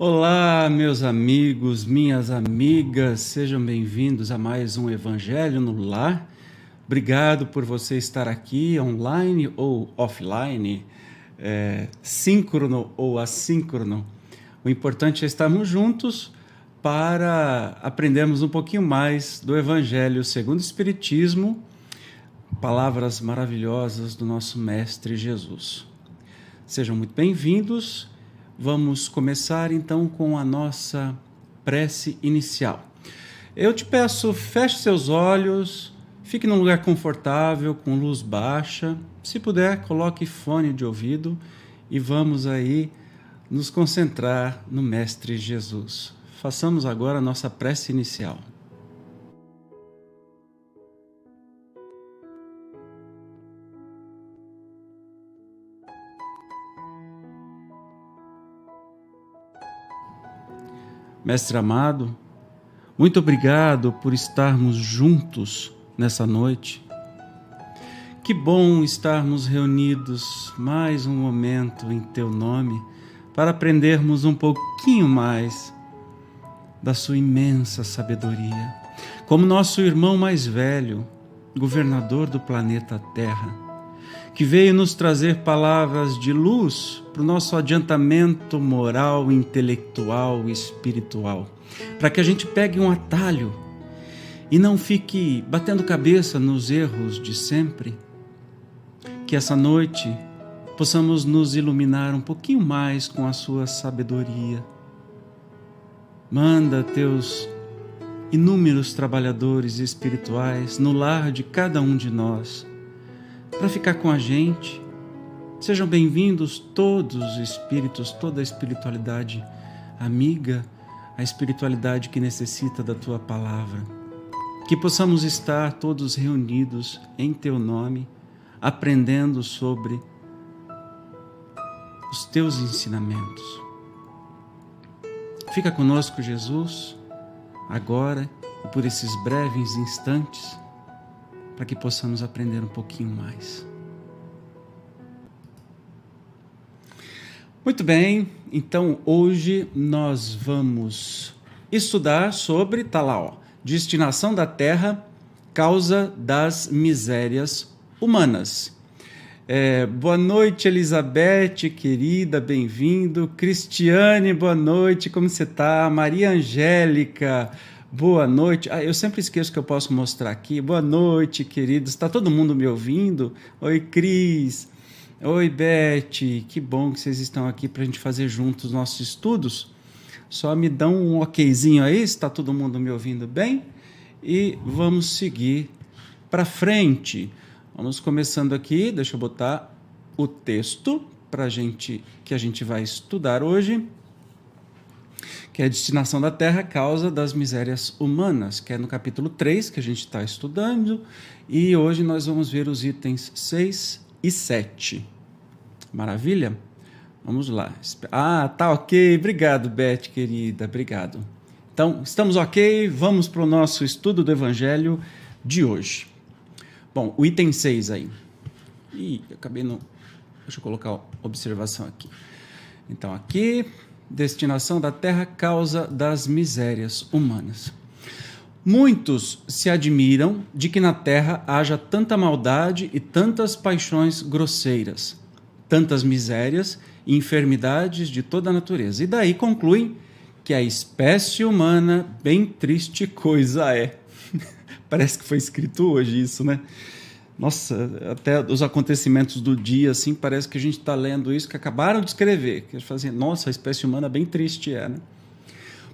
Olá, meus amigos, minhas amigas, sejam bem-vindos a mais um Evangelho no Lar. Obrigado por você estar aqui online ou offline, é, síncrono ou assíncrono. O importante é estarmos juntos para aprendermos um pouquinho mais do Evangelho segundo o Espiritismo, palavras maravilhosas do nosso Mestre Jesus. Sejam muito bem-vindos. Vamos começar então com a nossa prece inicial. Eu te peço, feche seus olhos, fique num lugar confortável, com luz baixa. Se puder, coloque fone de ouvido e vamos aí nos concentrar no Mestre Jesus. Façamos agora a nossa prece inicial. Mestre amado, muito obrigado por estarmos juntos nessa noite. Que bom estarmos reunidos mais um momento em Teu nome para aprendermos um pouquinho mais da Sua imensa sabedoria. Como nosso irmão mais velho, governador do planeta Terra que veio nos trazer palavras de luz para o nosso adiantamento moral, intelectual e espiritual, para que a gente pegue um atalho e não fique batendo cabeça nos erros de sempre. Que essa noite possamos nos iluminar um pouquinho mais com a sua sabedoria. Manda teus inúmeros trabalhadores espirituais no lar de cada um de nós para ficar com a gente. Sejam bem-vindos todos os espíritos, toda a espiritualidade amiga, a espiritualidade que necessita da tua palavra. Que possamos estar todos reunidos em teu nome, aprendendo sobre os teus ensinamentos. Fica conosco, Jesus, agora e por esses breves instantes para que possamos aprender um pouquinho mais. Muito bem, então hoje nós vamos estudar sobre, tá lá, ó, destinação da terra, causa das misérias humanas. É, boa noite, Elizabeth, querida, bem-vindo. Cristiane, boa noite, como você está? Maria Angélica, Boa noite. Ah, eu sempre esqueço que eu posso mostrar aqui. Boa noite, queridos. Está todo mundo me ouvindo? Oi, Cris. Oi, Beth. Que bom que vocês estão aqui para a gente fazer juntos os nossos estudos. Só me dão um okzinho aí, está todo mundo me ouvindo bem? E vamos seguir para frente. Vamos começando aqui. Deixa eu botar o texto para gente que a gente vai estudar hoje que é a destinação da terra causa das misérias humanas, que é no capítulo 3 que a gente está estudando, e hoje nós vamos ver os itens 6 e 7. Maravilha? Vamos lá. Ah, tá ok. Obrigado, Beth, querida. Obrigado. Então, estamos ok. Vamos para o nosso estudo do Evangelho de hoje. Bom, o item 6 aí. Ih, acabei no. Deixa eu colocar observação aqui. Então, aqui, destinação da terra, causa das misérias humanas. Muitos se admiram de que na terra haja tanta maldade e tantas paixões grosseiras, tantas misérias e enfermidades de toda a natureza. E daí concluem que a espécie humana, bem triste coisa é. Parece que foi escrito hoje isso, né? Nossa, até os acontecimentos do dia, assim, parece que a gente está lendo isso que acabaram de escrever. Que fazem, nossa, a espécie humana bem triste é, né?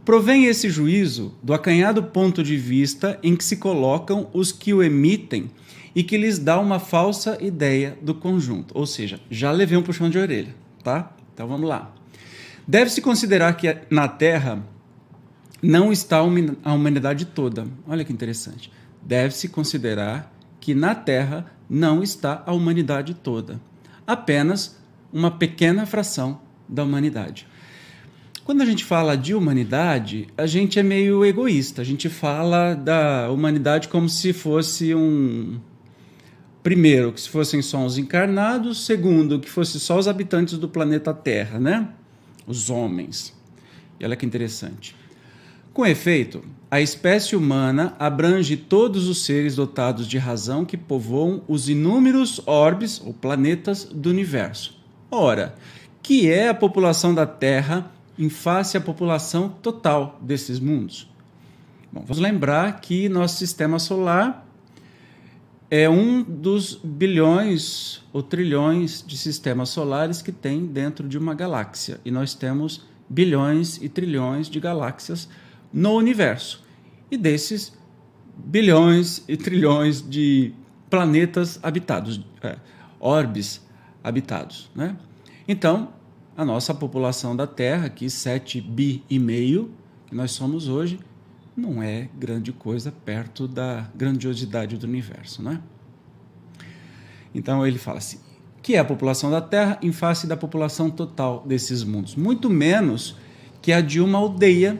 Provém esse juízo do acanhado ponto de vista em que se colocam os que o emitem e que lhes dá uma falsa ideia do conjunto. Ou seja, já levei um puxão de orelha, tá? Então vamos lá. Deve-se considerar que na Terra não está a humanidade toda. Olha que interessante. Deve-se considerar que na Terra não está a humanidade toda, apenas uma pequena fração da humanidade. Quando a gente fala de humanidade, a gente é meio egoísta. A gente fala da humanidade como se fosse um. Primeiro, que se fossem só os encarnados. Segundo, que fosse só os habitantes do planeta Terra, né? Os homens. E olha que interessante. Com efeito, a espécie humana abrange todos os seres dotados de razão que povoam os inúmeros orbes ou planetas do universo. Ora, que é a população da Terra em face à população total desses mundos? Bom, vamos lembrar que nosso sistema solar é um dos bilhões ou trilhões de sistemas solares que tem dentro de uma galáxia. E nós temos bilhões e trilhões de galáxias no universo. E desses bilhões e trilhões de planetas habitados, é, orbes habitados. Né? Então, a nossa população da Terra, aqui 7 bi e meio, que nós somos hoje, não é grande coisa perto da grandiosidade do universo, né? Então ele fala assim: que é a população da Terra em face da população total desses mundos, muito menos que a de uma aldeia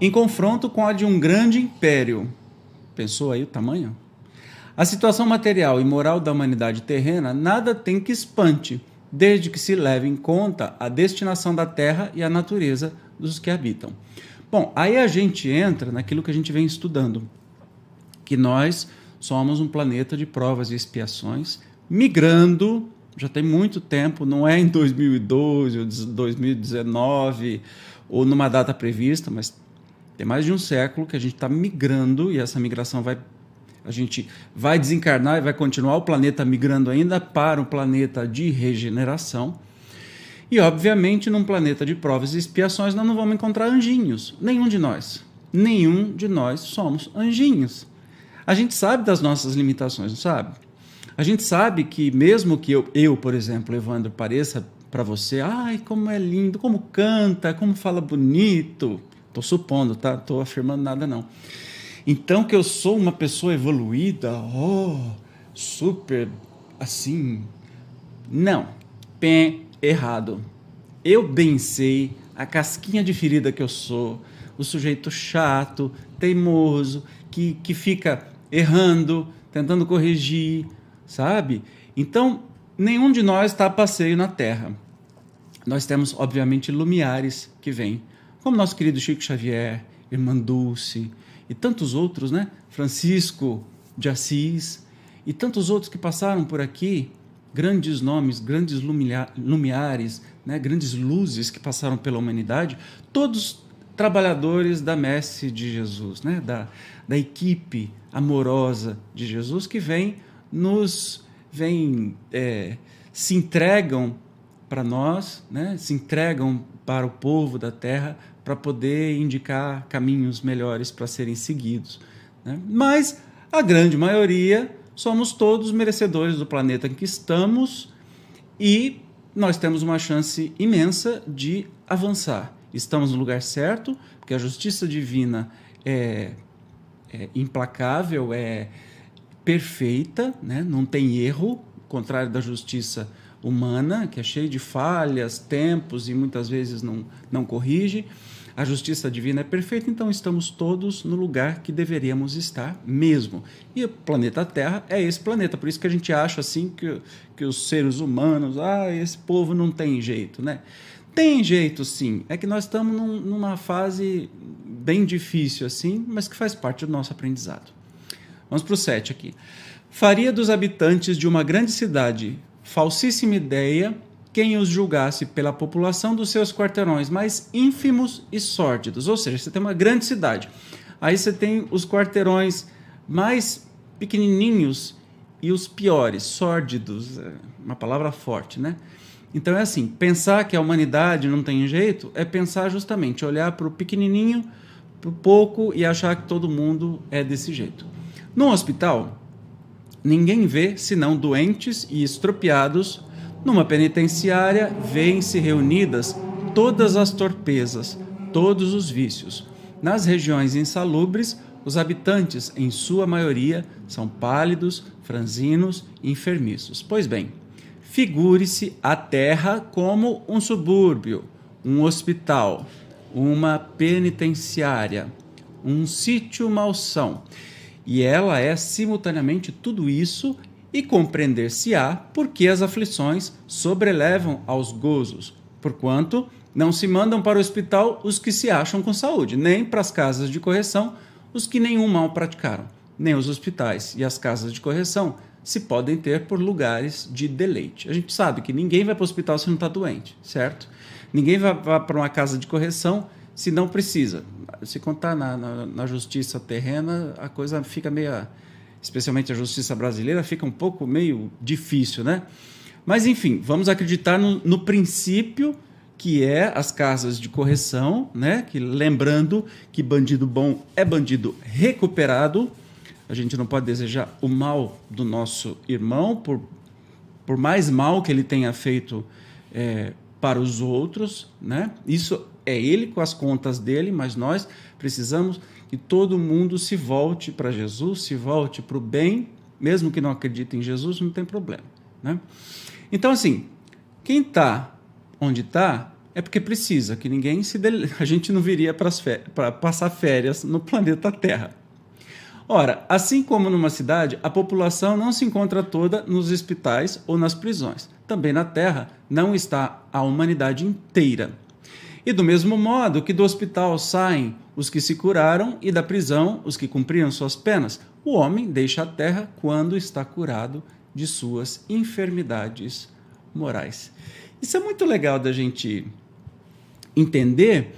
em confronto com a de um grande império. Pensou aí o tamanho? A situação material e moral da humanidade terrena nada tem que espante, desde que se leve em conta a destinação da terra e a natureza dos que habitam. Bom, aí a gente entra naquilo que a gente vem estudando, que nós somos um planeta de provas e expiações, migrando, já tem muito tempo, não é em 2012 ou 2019 ou numa data prevista, mas tem mais de um século que a gente está migrando e essa migração vai a gente vai desencarnar e vai continuar o planeta migrando ainda para um planeta de regeneração. E, obviamente, num planeta de provas e expiações, nós não vamos encontrar anjinhos. Nenhum de nós. Nenhum de nós somos anjinhos. A gente sabe das nossas limitações, não sabe? A gente sabe que, mesmo que eu, eu por exemplo, Evandro, pareça para você, ai, como é lindo, como canta, como fala bonito. Estou supondo, tá? Estou afirmando nada, não. Então, que eu sou uma pessoa evoluída, oh, super assim. Não. Pé, errado. Eu bem sei a casquinha de ferida que eu sou, o sujeito chato, teimoso, que, que fica errando, tentando corrigir, sabe? Então, nenhum de nós está a passeio na Terra. Nós temos, obviamente, lumiares que vêm, como nosso querido Chico Xavier, Irmã Dulce e tantos outros, né? Francisco de Assis e tantos outros que passaram por aqui grandes nomes, grandes lumiares, né, grandes luzes que passaram pela humanidade, todos trabalhadores da messe de Jesus, né, da, da equipe amorosa de Jesus que vem nos vem é, se entregam para nós, né, se entregam para o povo da terra para poder indicar caminhos melhores para serem seguidos. Né? Mas a grande maioria somos todos merecedores do planeta em que estamos e nós temos uma chance imensa de avançar. Estamos no lugar certo, porque a justiça divina é, é implacável, é perfeita, né? não tem erro, contrário da justiça humana, que é cheia de falhas, tempos e muitas vezes não, não corrige a justiça divina é perfeita, então estamos todos no lugar que deveríamos estar mesmo. E o planeta Terra é esse planeta, por isso que a gente acha assim que, que os seres humanos, ah, esse povo não tem jeito, né? Tem jeito sim, é que nós estamos num, numa fase bem difícil assim, mas que faz parte do nosso aprendizado. Vamos para o 7 aqui. Faria dos habitantes de uma grande cidade falsíssima ideia quem os julgasse pela população dos seus quarteirões mais ínfimos e sórdidos. Ou seja, você tem uma grande cidade. Aí você tem os quarteirões mais pequenininhos e os piores, sórdidos, é uma palavra forte, né? Então é assim, pensar que a humanidade não tem jeito é pensar justamente, olhar para o pequenininho, para o pouco e achar que todo mundo é desse jeito. No hospital, ninguém vê senão doentes e estropiados numa penitenciária, vêem-se reunidas todas as torpezas, todos os vícios. Nas regiões insalubres, os habitantes, em sua maioria, são pálidos, franzinos e enfermiços. Pois bem, figure-se a terra como um subúrbio, um hospital, uma penitenciária, um sítio malsão. E ela é simultaneamente tudo isso e compreender-se-á porque as aflições sobrelevam aos gozos, porquanto Não se mandam para o hospital os que se acham com saúde, nem para as casas de correção os que nenhum mal praticaram, nem os hospitais e as casas de correção se podem ter por lugares de deleite. A gente sabe que ninguém vai para o hospital se não está doente, certo? Ninguém vai, para uma casa de correção se não precisa. Se contar na, na, na, justiça terrena, a coisa fica meio. Especialmente a justiça brasileira, fica um pouco meio difícil, né? Mas, enfim, vamos acreditar no, no princípio que é as casas de correção, né? Que lembrando que bandido bom é bandido recuperado. A gente não pode desejar o mal do nosso irmão, por, por mais mal que ele tenha feito é, para os outros, né? Isso é ele com as contas dele, mas nós precisamos que todo mundo se volte para Jesus, se volte para o bem, mesmo que não acredite em Jesus, não tem problema, né? Então assim, quem está onde está, é porque precisa, que ninguém se dele... a gente não viria para passar férias no planeta Terra. Ora, assim como numa cidade, a população não se encontra toda nos hospitais ou nas prisões. Também na Terra não está a humanidade inteira. E do mesmo modo que do hospital saem os que se curaram e da prisão os que cumpriram suas penas, o homem deixa a terra quando está curado de suas enfermidades morais. Isso é muito legal da gente entender,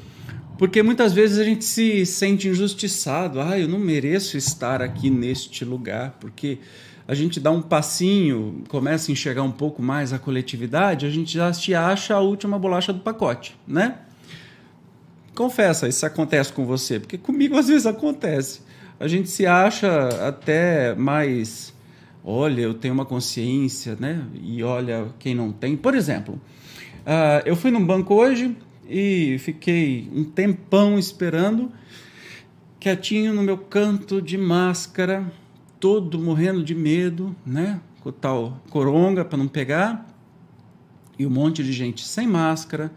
porque muitas vezes a gente se sente injustiçado. Ah, eu não mereço estar aqui neste lugar, porque a gente dá um passinho, começa a enxergar um pouco mais a coletividade, a gente já se acha a última bolacha do pacote, né? Confessa, isso acontece com você, porque comigo às vezes acontece. A gente se acha até mais olha, eu tenho uma consciência, né? E olha quem não tem. Por exemplo, uh, eu fui num banco hoje e fiquei um tempão esperando, quietinho no meu canto de máscara, todo morrendo de medo, né? Com tal coronga para não pegar, e um monte de gente sem máscara,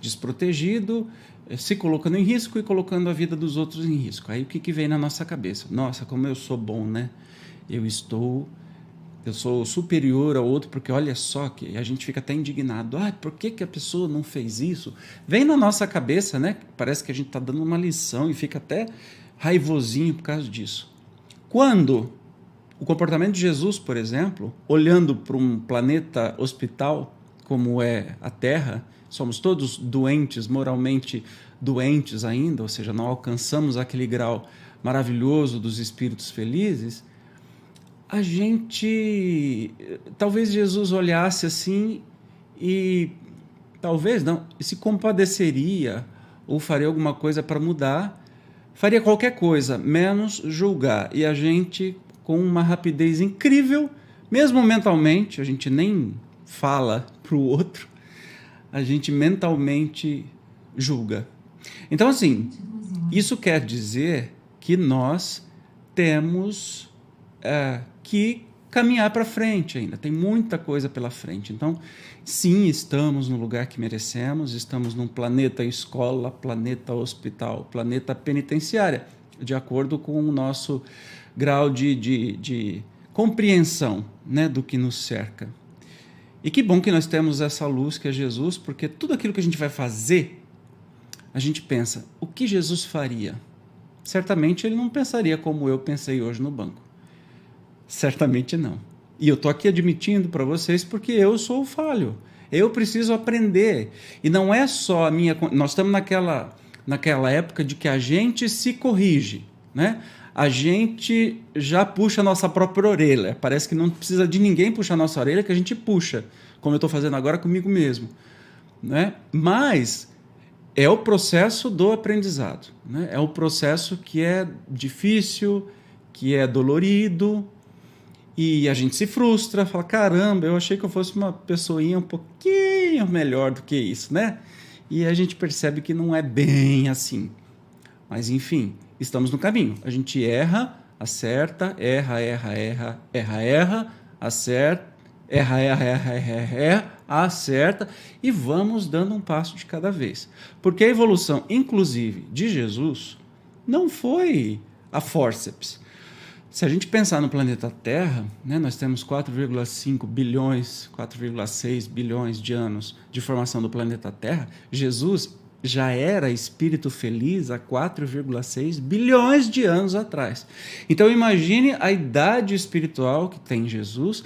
desprotegido, se colocando em risco e colocando a vida dos outros em risco. Aí o que, que vem na nossa cabeça? Nossa, como eu sou bom, né? Eu estou eu sou superior ao outro, porque olha só que a gente fica até indignado. Ah, por que, que a pessoa não fez isso? Vem na nossa cabeça, né? Parece que a gente está dando uma lição e fica até raivosinho por causa disso. Quando o comportamento de Jesus, por exemplo, olhando para um planeta hospital como é a Terra, somos todos doentes, moralmente doentes ainda, ou seja, não alcançamos aquele grau maravilhoso dos espíritos felizes a gente. Talvez Jesus olhasse assim e. Talvez não, se compadeceria ou faria alguma coisa para mudar, faria qualquer coisa, menos julgar. E a gente, com uma rapidez incrível, mesmo mentalmente, a gente nem fala para o outro, a gente mentalmente julga. Então, assim, isso quer dizer que nós temos é, que caminhar para frente ainda. Tem muita coisa pela frente. Então, sim, estamos no lugar que merecemos, estamos num planeta escola, planeta hospital, planeta penitenciária, de acordo com o nosso grau de, de, de compreensão né, do que nos cerca. E que bom que nós temos essa luz que é Jesus, porque tudo aquilo que a gente vai fazer, a gente pensa, o que Jesus faria? Certamente ele não pensaria como eu pensei hoje no banco. Certamente não. E eu estou aqui admitindo para vocês porque eu sou o falho. Eu preciso aprender. E não é só a minha. Nós estamos naquela, naquela época de que a gente se corrige, né? A gente já puxa a nossa própria orelha. Parece que não precisa de ninguém puxar a nossa orelha, que a gente puxa, como eu estou fazendo agora comigo mesmo. Né? Mas é o processo do aprendizado. Né? É o processo que é difícil, que é dolorido, e a gente se frustra, fala: caramba, eu achei que eu fosse uma pessoinha um pouquinho melhor do que isso, né? E a gente percebe que não é bem assim. Mas enfim, estamos no caminho. A gente erra, acerta, erra, erra, erra, erra, erra, acerta, erra, erra, erra, erra, erra, acerta e vamos dando um passo de cada vez. Porque a evolução, inclusive, de Jesus não foi a forceps Se a gente pensar no planeta Terra, né, nós temos 4,5 bilhões, 4,6 bilhões de anos de formação do planeta Terra. Jesus já era espírito feliz há 4,6 bilhões de anos atrás. Então imagine a idade espiritual que tem Jesus,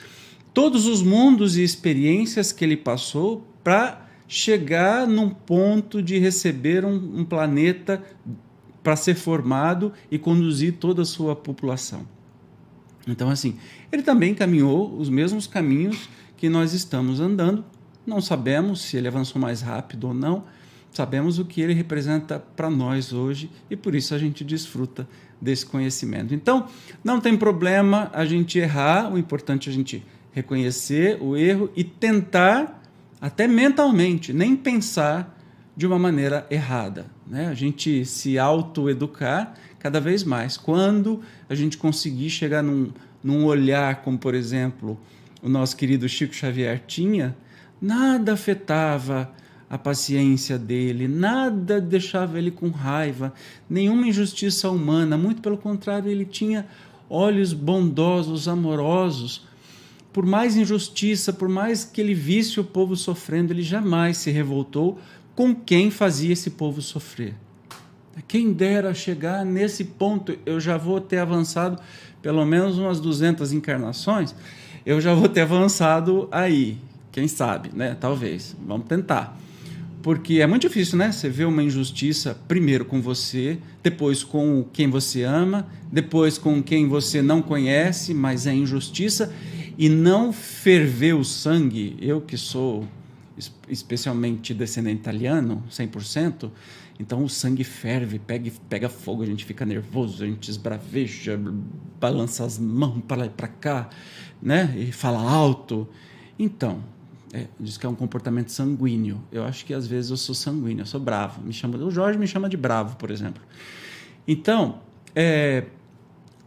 todos os mundos e experiências que ele passou para chegar num ponto de receber um, um planeta para ser formado e conduzir toda a sua população. Então, assim, ele também caminhou os mesmos caminhos que nós estamos andando. Não sabemos se ele avançou mais rápido ou não, sabemos o que ele representa para nós hoje e por isso a gente desfruta desse conhecimento. Então, não tem problema a gente errar, o importante é a gente reconhecer o erro e tentar, até mentalmente, nem pensar de uma maneira errada. Né? A gente se autoeducar cada vez mais. Quando a gente conseguir chegar num, num olhar, como por exemplo o nosso querido Chico Xavier tinha, nada afetava a paciência dele, nada deixava ele com raiva, nenhuma injustiça humana, muito pelo contrário, ele tinha olhos bondosos, amorosos. Por mais injustiça, por mais que ele visse o povo sofrendo, ele jamais se revoltou com quem fazia esse povo sofrer. Quem dera chegar nesse ponto, eu já vou ter avançado pelo menos umas 200 encarnações, eu já vou ter avançado aí. Quem sabe, né? Talvez. Vamos tentar. Porque é muito difícil, né? Você vê uma injustiça primeiro com você, depois com quem você ama, depois com quem você não conhece, mas é injustiça, e não ferver o sangue. Eu que sou especialmente descendente italiano, 100%, então o sangue ferve, pega, pega fogo, a gente fica nervoso, a gente esbraveja, balança as mãos para lá e para cá, né? E fala alto. Então, é, diz que é um comportamento sanguíneo. Eu acho que às vezes eu sou sanguíneo, eu sou bravo. Me chama, o Jorge me chama de bravo, por exemplo. Então, é,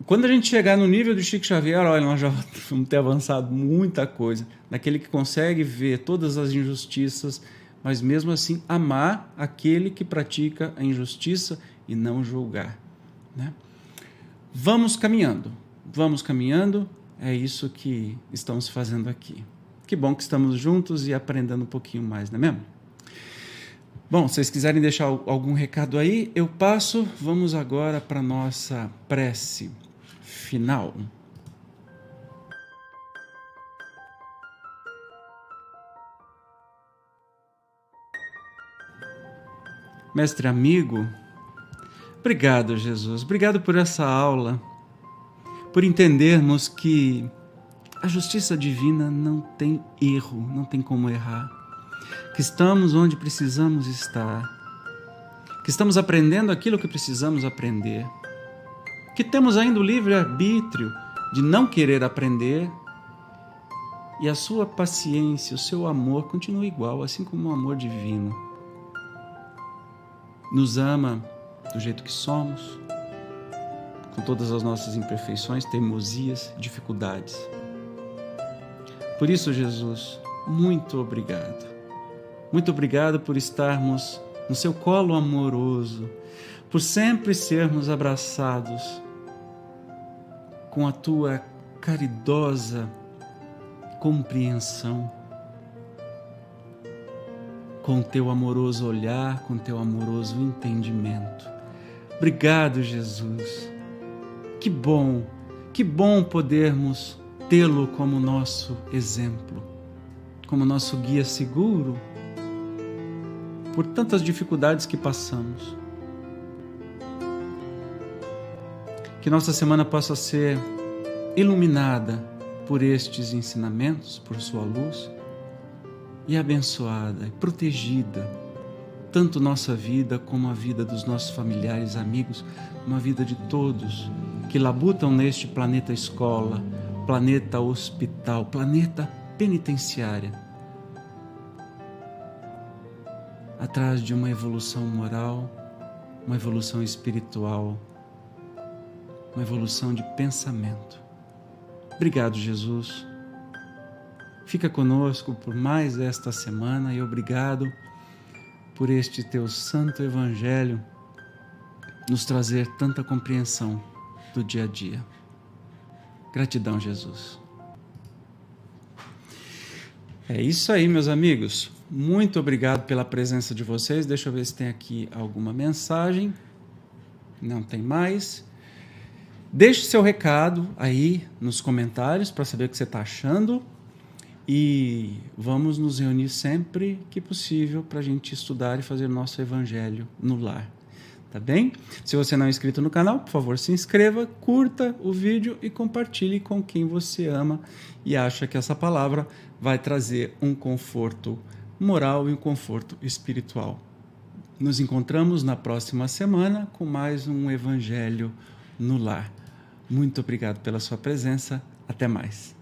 quando a gente chegar no nível do Chico Xavier, olha, nós já vamos ter avançado muita coisa. Daquele que consegue ver todas as injustiças mas mesmo assim amar aquele que pratica a injustiça e não julgar. Né? Vamos caminhando, vamos caminhando, é isso que estamos fazendo aqui. Que bom que estamos juntos e aprendendo um pouquinho mais, não é mesmo? Bom, se vocês quiserem deixar algum recado aí, eu passo. Vamos agora para a nossa prece final. mestre amigo. Obrigado, Jesus. Obrigado por essa aula, por entendermos que a justiça divina não tem erro, não tem como errar. Que estamos onde precisamos estar. Que estamos aprendendo aquilo que precisamos aprender. Que temos ainda o livre-arbítrio de não querer aprender. E a sua paciência, o seu amor continua igual, assim como o amor divino nos ama do jeito que somos, com todas as nossas imperfeições, teimosias, dificuldades. Por isso, Jesus, muito obrigado. Muito obrigado por estarmos no seu colo amoroso, por sempre sermos abraçados com a tua caridosa compreensão com teu amoroso olhar, com teu amoroso entendimento. Obrigado, Jesus. Que bom, que bom podermos tê-lo como nosso exemplo, como nosso guia seguro por tantas dificuldades que passamos. Que nossa semana possa ser iluminada por estes ensinamentos, por Sua luz e abençoada e protegida, tanto nossa vida como a vida dos nossos familiares, amigos, uma vida de todos que labutam neste planeta escola, planeta hospital, planeta penitenciária, atrás de uma evolução moral, uma evolução espiritual, uma evolução de pensamento. Obrigado, Jesus Fica conosco por mais esta semana e obrigado por este teu santo evangelho nos trazer tanta compreensão do dia a dia. Gratidão, Jesus. É isso aí, meus amigos. Muito obrigado pela presença de vocês. Deixa eu ver se tem aqui alguma mensagem. Não tem mais. Deixe seu recado aí nos comentários para saber o que você está achando. E vamos nos reunir sempre que possível para a gente estudar e fazer nosso evangelho no lar. Tá bem? Se você não é inscrito no canal, por favor, se inscreva, curta o vídeo e compartilhe com quem você ama e acha que essa palavra vai trazer um conforto moral e um conforto espiritual. Nos encontramos na próxima semana com mais um Evangelho no Lar. Muito obrigado pela sua presença. Até mais.